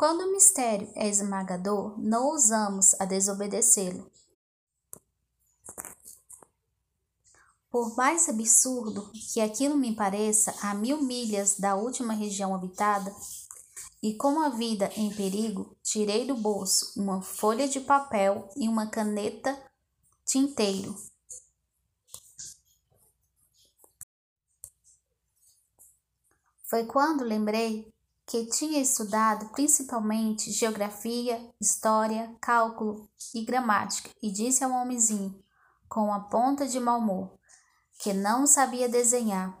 Quando o mistério é esmagador, não ousamos a desobedecê-lo. Por mais absurdo que aquilo me pareça, a mil milhas da última região habitada, e com a vida em perigo, tirei do bolso uma folha de papel e uma caneta tinteiro. Foi quando lembrei que tinha estudado principalmente geografia, história, cálculo e gramática e disse ao homenzinho, com a ponta de mau humor, que não sabia desenhar.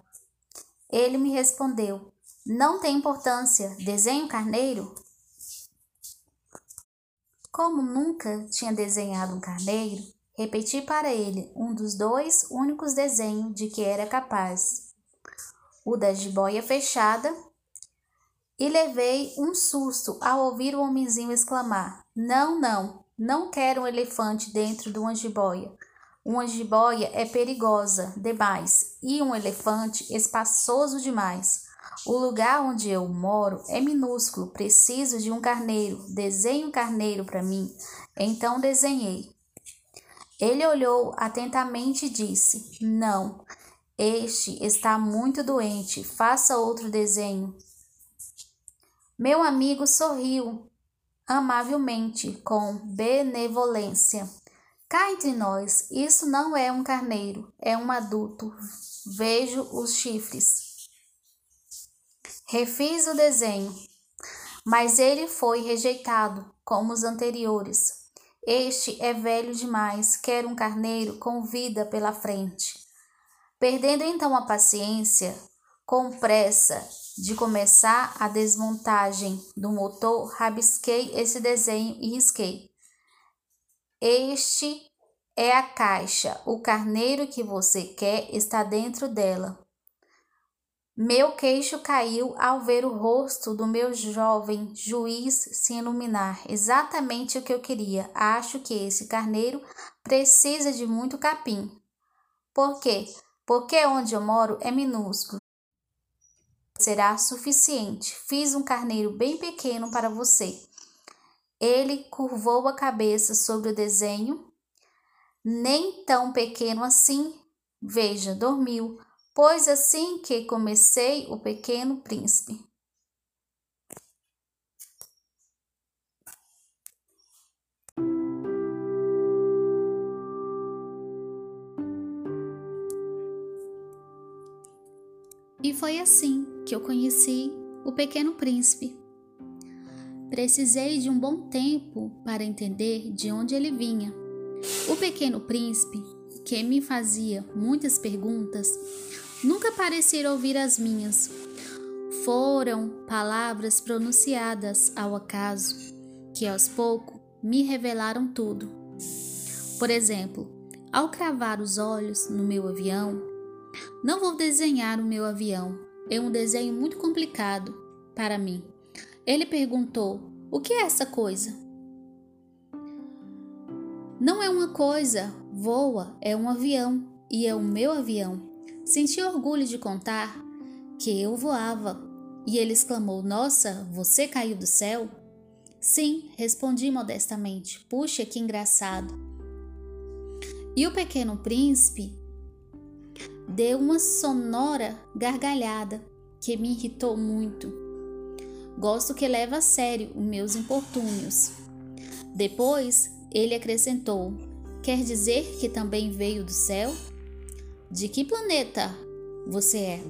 Ele me respondeu: Não tem importância, desenho carneiro. Como nunca tinha desenhado um carneiro, repeti para ele um dos dois únicos desenhos de que era capaz: o da jiboia fechada. E levei um susto ao ouvir o homenzinho exclamar: Não, não, não quero um elefante dentro de uma jiboia. Uma jiboia é perigosa demais e um elefante espaçoso demais. O lugar onde eu moro é minúsculo, preciso de um carneiro. Desenhe um carneiro para mim. Então desenhei. Ele olhou atentamente e disse: Não, este está muito doente. Faça outro desenho. Meu amigo sorriu amavelmente, com benevolência. Cá entre nós, isso não é um carneiro, é um adulto. Vejo os chifres. Refiz o desenho, mas ele foi rejeitado, como os anteriores. Este é velho demais, quer um carneiro com vida pela frente. Perdendo então a paciência, com pressa de começar a desmontagem do motor, rabisquei esse desenho e risquei. Este é a caixa. O carneiro que você quer está dentro dela. Meu queixo caiu ao ver o rosto do meu jovem juiz se iluminar. Exatamente o que eu queria. Acho que esse carneiro precisa de muito capim. Por quê? Porque onde eu moro é minúsculo. Será suficiente. Fiz um carneiro bem pequeno para você. Ele curvou a cabeça sobre o desenho, nem tão pequeno assim. Veja, dormiu, pois assim que comecei o pequeno príncipe. E foi assim que eu conheci o Pequeno Príncipe. Precisei de um bom tempo para entender de onde ele vinha. O pequeno príncipe, que me fazia muitas perguntas, nunca parecia ouvir as minhas. Foram palavras pronunciadas ao acaso, que aos poucos me revelaram tudo. Por exemplo, ao cravar os olhos no meu avião, não vou desenhar o meu avião, é um desenho muito complicado para mim. Ele perguntou: O que é essa coisa? Não é uma coisa, voa, é um avião e é o meu avião. Senti orgulho de contar que eu voava e ele exclamou: Nossa, você caiu do céu? Sim, respondi modestamente. Puxa, que engraçado. E o pequeno príncipe deu uma sonora gargalhada que me irritou muito. Gosto que leva a sério os meus importúnios. Depois ele acrescentou: Quer dizer que também veio do céu? De que planeta você é?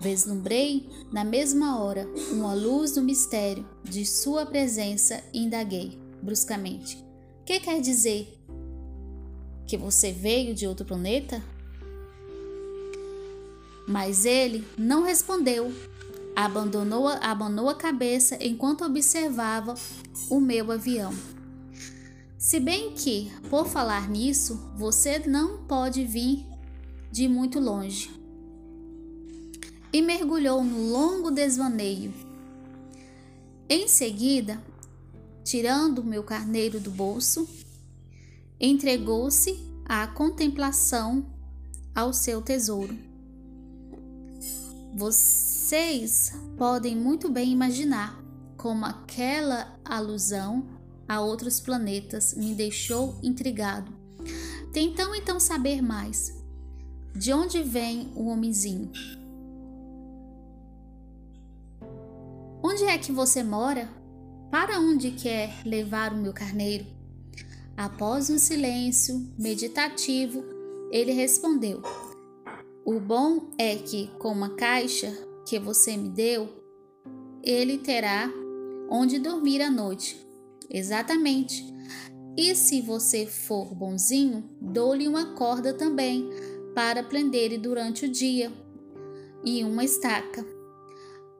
Vislumbrei na mesma hora uma luz do mistério de sua presença e indaguei bruscamente: Que quer dizer? Que você veio de outro planeta? Mas ele não respondeu abandonou, abandonou a cabeça enquanto observava o meu avião. Se bem que, por falar nisso, você não pode vir de muito longe. E mergulhou no longo desvaneio. Em seguida, tirando meu carneiro do bolso, entregou-se à contemplação ao seu tesouro. Você vocês podem muito bem imaginar como aquela alusão a outros planetas me deixou intrigado. Tentam então saber mais. De onde vem o homenzinho? Onde é que você mora? Para onde quer levar o meu carneiro? Após um silêncio meditativo, ele respondeu: O bom é que, com uma caixa que você me deu, ele terá onde dormir à noite. Exatamente. E se você for bonzinho, dou-lhe uma corda também para prender durante o dia e uma estaca.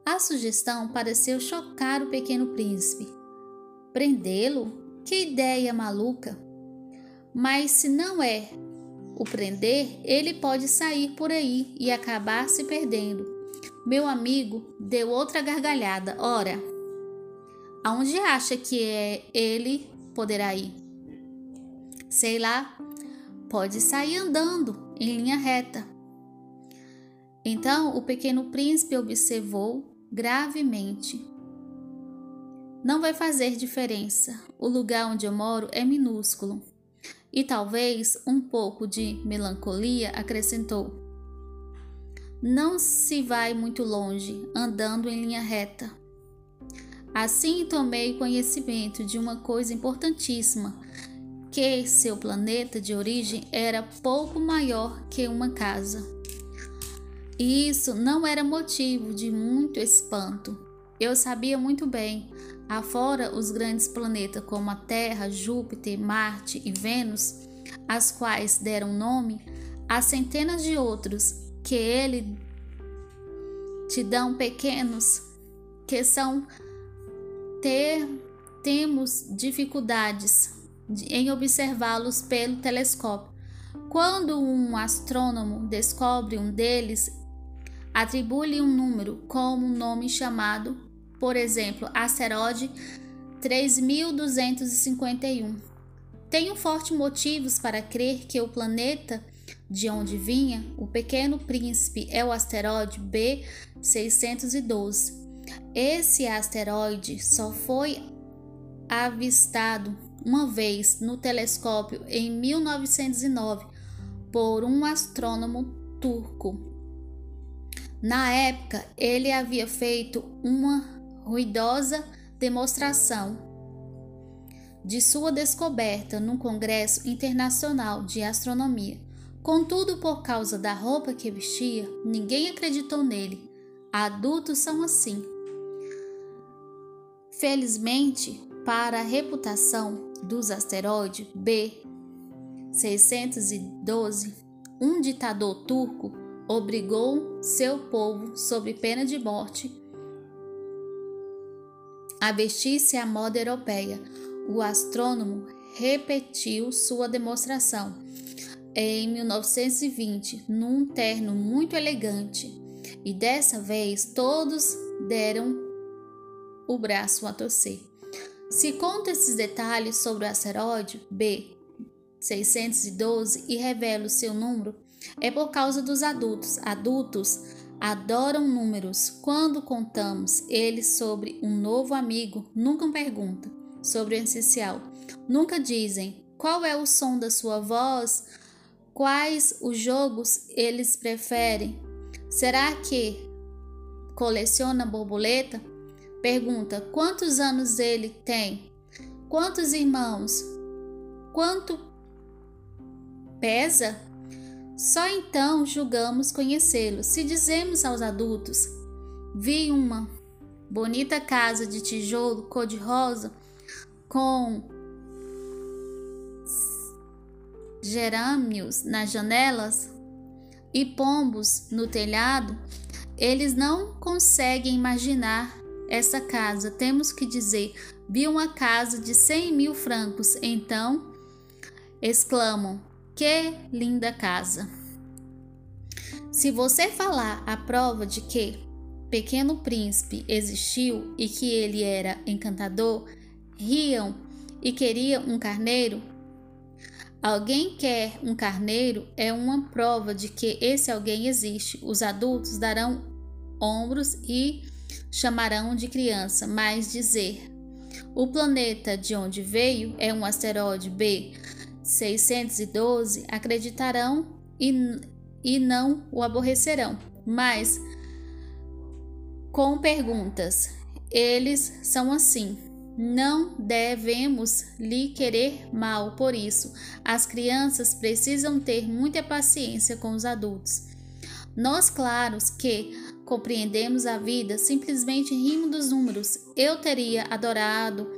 A sugestão pareceu chocar o pequeno príncipe. Prendê-lo? Que ideia maluca! Mas se não é o prender, ele pode sair por aí e acabar se perdendo. Meu amigo deu outra gargalhada. Ora, aonde acha que é ele poderá ir? Sei lá, pode sair andando em linha reta. Então o pequeno príncipe observou gravemente. Não vai fazer diferença. O lugar onde eu moro é minúsculo. E talvez um pouco de melancolia acrescentou. Não se vai muito longe andando em linha reta. Assim tomei conhecimento de uma coisa importantíssima, que seu planeta de origem era pouco maior que uma casa. E isso não era motivo de muito espanto. Eu sabia muito bem, afora os grandes planetas como a Terra, Júpiter, Marte e Vênus, as quais deram nome a centenas de outros que ele te dão pequenos, que são ter, temos dificuldades em observá-los pelo telescópio. Quando um astrônomo descobre um deles, atribui-lhe um número como um nome chamado, por exemplo, asteroide 3251. Tenho fortes motivos para crer que o planeta de onde vinha, o pequeno príncipe, é o asteroide B612. Esse asteroide só foi avistado uma vez no telescópio em 1909 por um astrônomo turco. Na época, ele havia feito uma ruidosa demonstração de sua descoberta num congresso internacional de astronomia. Contudo, por causa da roupa que vestia, ninguém acreditou nele. Adultos são assim. Felizmente, para a reputação dos asteroides B612, um ditador turco obrigou seu povo, sob pena de morte, a vestir-se à moda europeia. O astrônomo repetiu sua demonstração em 1920 num terno muito elegante e dessa vez todos deram o braço a torcer. Se conta esses detalhes sobre o asteroide B612 e revela o seu número, é por causa dos adultos. Adultos adoram números. Quando contamos eles sobre um novo amigo, nunca perguntam sobre o essencial. Nunca dizem qual é o som da sua voz, quais os jogos eles preferem. Será que coleciona borboleta? Pergunta: quantos anos ele tem? Quantos irmãos? Quanto pesa? Só então julgamos conhecê-lo. Se dizemos aos adultos: vi uma bonita casa de tijolo cor-de-rosa com gerânios nas janelas e pombos no telhado, eles não conseguem imaginar essa casa. Temos que dizer: vi uma casa de cem mil francos. Então exclamam: que linda casa! Se você falar a prova de que Pequeno Príncipe existiu e que ele era encantador, riam e queriam um carneiro. Alguém quer um carneiro é uma prova de que esse alguém existe. Os adultos darão ombros e chamarão de criança, mas dizer o planeta de onde veio é um asteroide B612, acreditarão e, e não o aborrecerão. Mas com perguntas, eles são assim. Não devemos lhe querer mal por isso. As crianças precisam ter muita paciência com os adultos. Nós, claros que compreendemos a vida, simplesmente rimos dos números. Eu teria adorado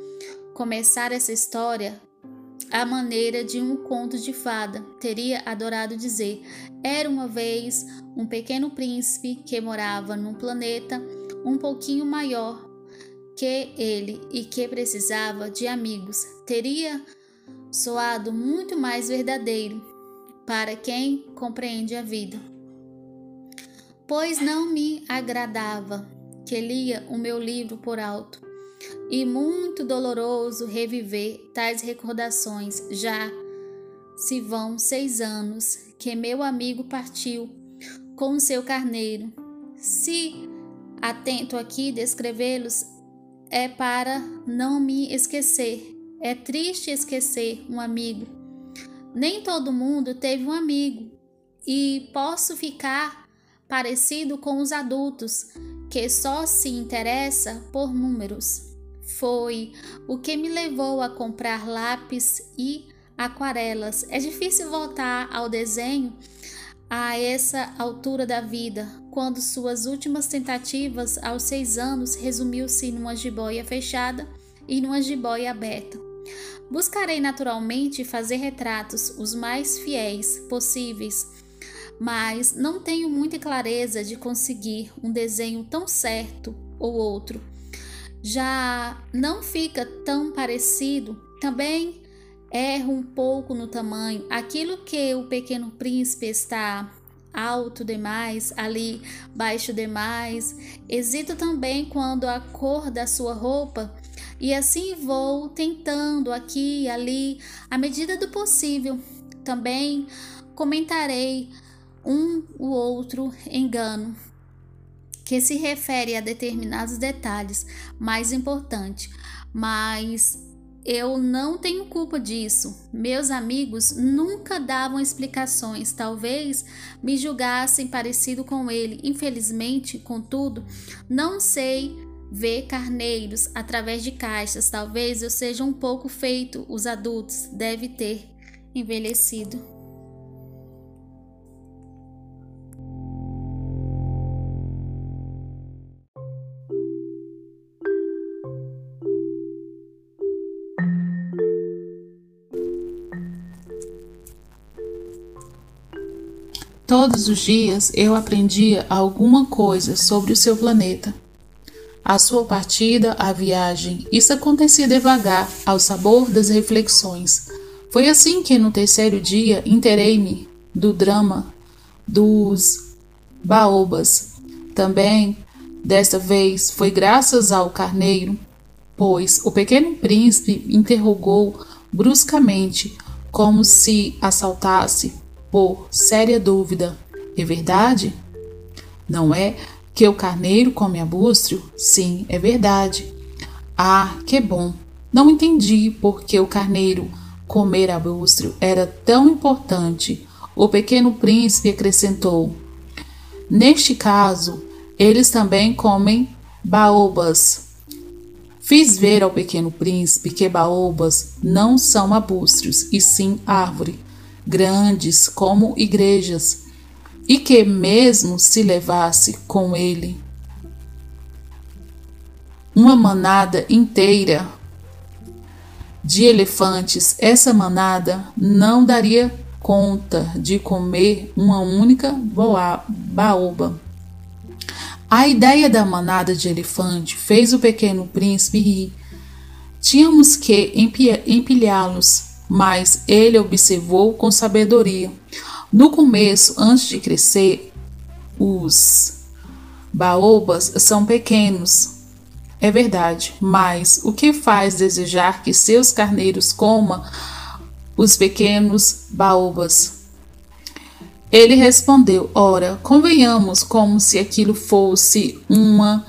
começar essa história à maneira de um conto de fada. Teria adorado dizer: era uma vez um pequeno príncipe que morava num planeta um pouquinho maior que ele e que precisava de amigos. Teria soado muito mais verdadeiro para quem compreende a vida. Pois não me agradava que lia o meu livro por alto, e muito doloroso reviver tais recordações. Já se vão seis anos que meu amigo partiu com seu carneiro. Se atento aqui descrevê-los é para não me esquecer. É triste esquecer um amigo. Nem todo mundo teve um amigo e posso ficar parecido com os adultos que só se interessa por números. Foi o que me levou a comprar lápis e aquarelas. É difícil voltar ao desenho a essa altura da vida, quando suas últimas tentativas aos seis anos resumiu-se numa jiboia fechada e numa jiboia aberta. Buscarei naturalmente fazer retratos os mais fiéis possíveis, mas não tenho muita clareza de conseguir um desenho tão certo ou outro. Já não fica tão parecido, também erra um pouco no tamanho. Aquilo que o pequeno príncipe está alto demais, ali baixo demais. Hesito também quando a cor da sua roupa e assim vou tentando aqui e ali, à medida do possível. Também comentarei um o outro engano que se refere a determinados detalhes mais importantes, mas eu não tenho culpa disso. Meus amigos nunca davam explicações, talvez me julgassem parecido com ele. Infelizmente, contudo, não sei ver carneiros através de caixas. Talvez eu seja um pouco feito os adultos, deve ter envelhecido. Todos os dias eu aprendia alguma coisa sobre o seu planeta. A sua partida, a viagem, isso acontecia devagar, ao sabor das reflexões. Foi assim que no terceiro dia interei-me do drama dos baobas. Também, desta vez, foi graças ao carneiro, pois o pequeno príncipe interrogou bruscamente, como se assaltasse por séria dúvida: é verdade? Não é que o carneiro come abústrio? Sim, é verdade. Ah, que bom! Não entendi por que o carneiro comer abústrio era tão importante. O pequeno príncipe acrescentou: Neste caso, eles também comem baobas. Fiz ver ao pequeno príncipe que baobas não são abústrios, e sim árvore grandes como igrejas, e que mesmo se levasse com ele uma manada inteira de elefantes, essa manada não daria conta de comer uma única baoba. A ideia da manada de elefante fez o pequeno príncipe rir. Tínhamos que empilhá-los mas ele observou com sabedoria. No começo, antes de crescer, os baobas são pequenos. É verdade, mas o que faz desejar que seus carneiros comam os pequenos baobas? Ele respondeu: Ora, convenhamos como se aquilo fosse uma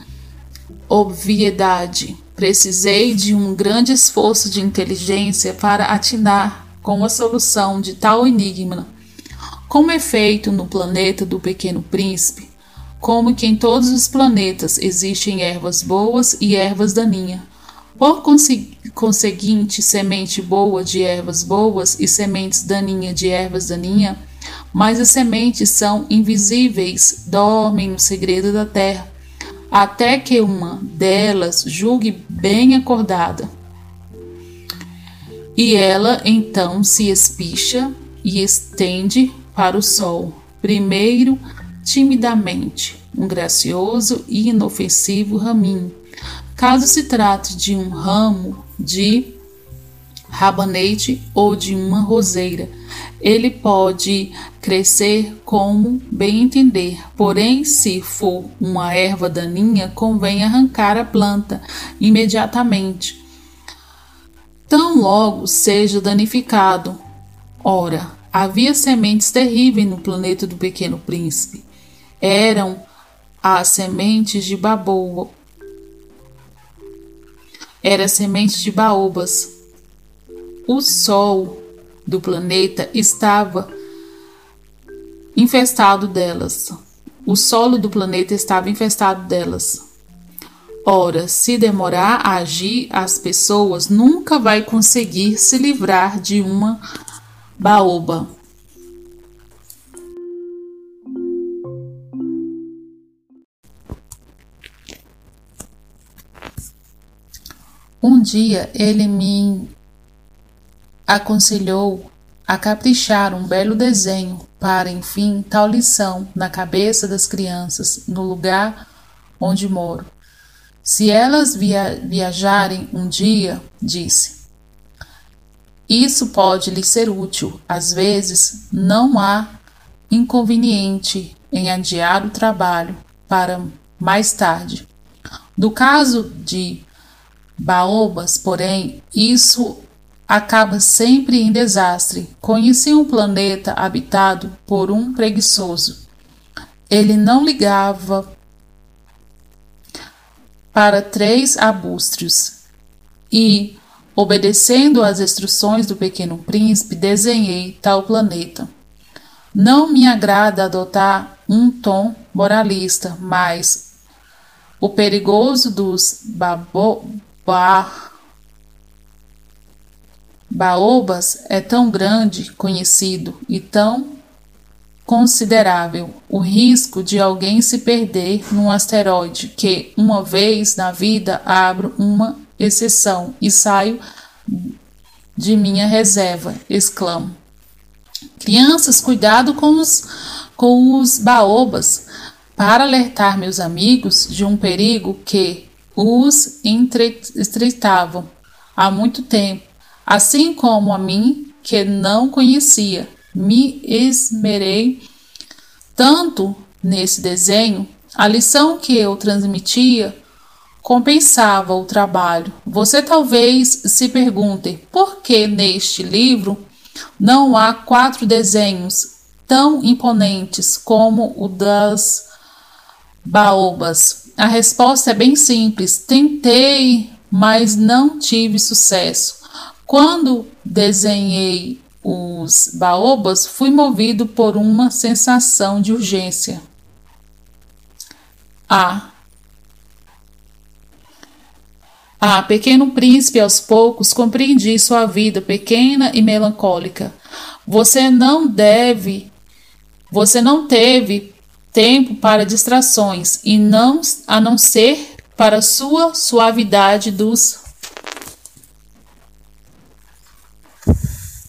obviedade. Precisei de um grande esforço de inteligência para atinar com a solução de tal enigma. Como é feito no planeta do Pequeno Príncipe, como que em todos os planetas existem ervas boas e ervas daninhas. Por conseguinte, semente boa de ervas boas e sementes daninhas de ervas daninhas, mas as sementes são invisíveis, dormem no segredo da terra, até que uma delas julgue bem acordada. E ela então se espicha e estende para o sol, primeiro timidamente, um gracioso e inofensivo raminho. Caso se trate de um ramo de rabanete ou de uma roseira, ele pode crescer como bem entender. Porém, se for uma erva daninha, convém arrancar a planta imediatamente. Tão logo seja danificado. Ora, havia sementes terríveis no planeta do Pequeno Príncipe. Eram as sementes de baboa. Era semente de baobas. O sol do planeta estava infestado delas. O solo do planeta estava infestado delas. Ora, se demorar a agir, as pessoas nunca vai conseguir se livrar de uma baoba. Um dia ele me aconselhou a caprichar um belo desenho para, enfim, tal lição na cabeça das crianças no lugar onde moro. Se elas via viajarem um dia, disse, isso pode lhe ser útil. Às vezes, não há inconveniente em adiar o trabalho para mais tarde. No caso de baobas, porém, isso acaba sempre em desastre. Conheci um planeta habitado por um preguiçoso. Ele não ligava para três arbustos e, obedecendo às instruções do pequeno príncipe, desenhei tal planeta. Não me agrada adotar um tom moralista, mas o perigoso dos babo, Baobas é tão grande, conhecido e tão considerável o risco de alguém se perder num asteroide que, uma vez na vida, abro uma exceção e saio de minha reserva, exclamo. Crianças, cuidado com os, com os baobas, para alertar meus amigos de um perigo que os estreitavam há muito tempo assim como a mim, que não conhecia. Me esmerei tanto nesse desenho, a lição que eu transmitia compensava o trabalho. Você talvez se pergunte por que neste livro não há quatro desenhos tão imponentes como o das baobas. A resposta é bem simples. Tentei, mas não tive sucesso. Quando desenhei os baobas, fui movido por uma sensação de urgência. A. Ah, pequeno príncipe, aos poucos compreendi sua vida pequena e melancólica. Você não deve, você não teve tempo para distrações e não a não ser para sua suavidade dos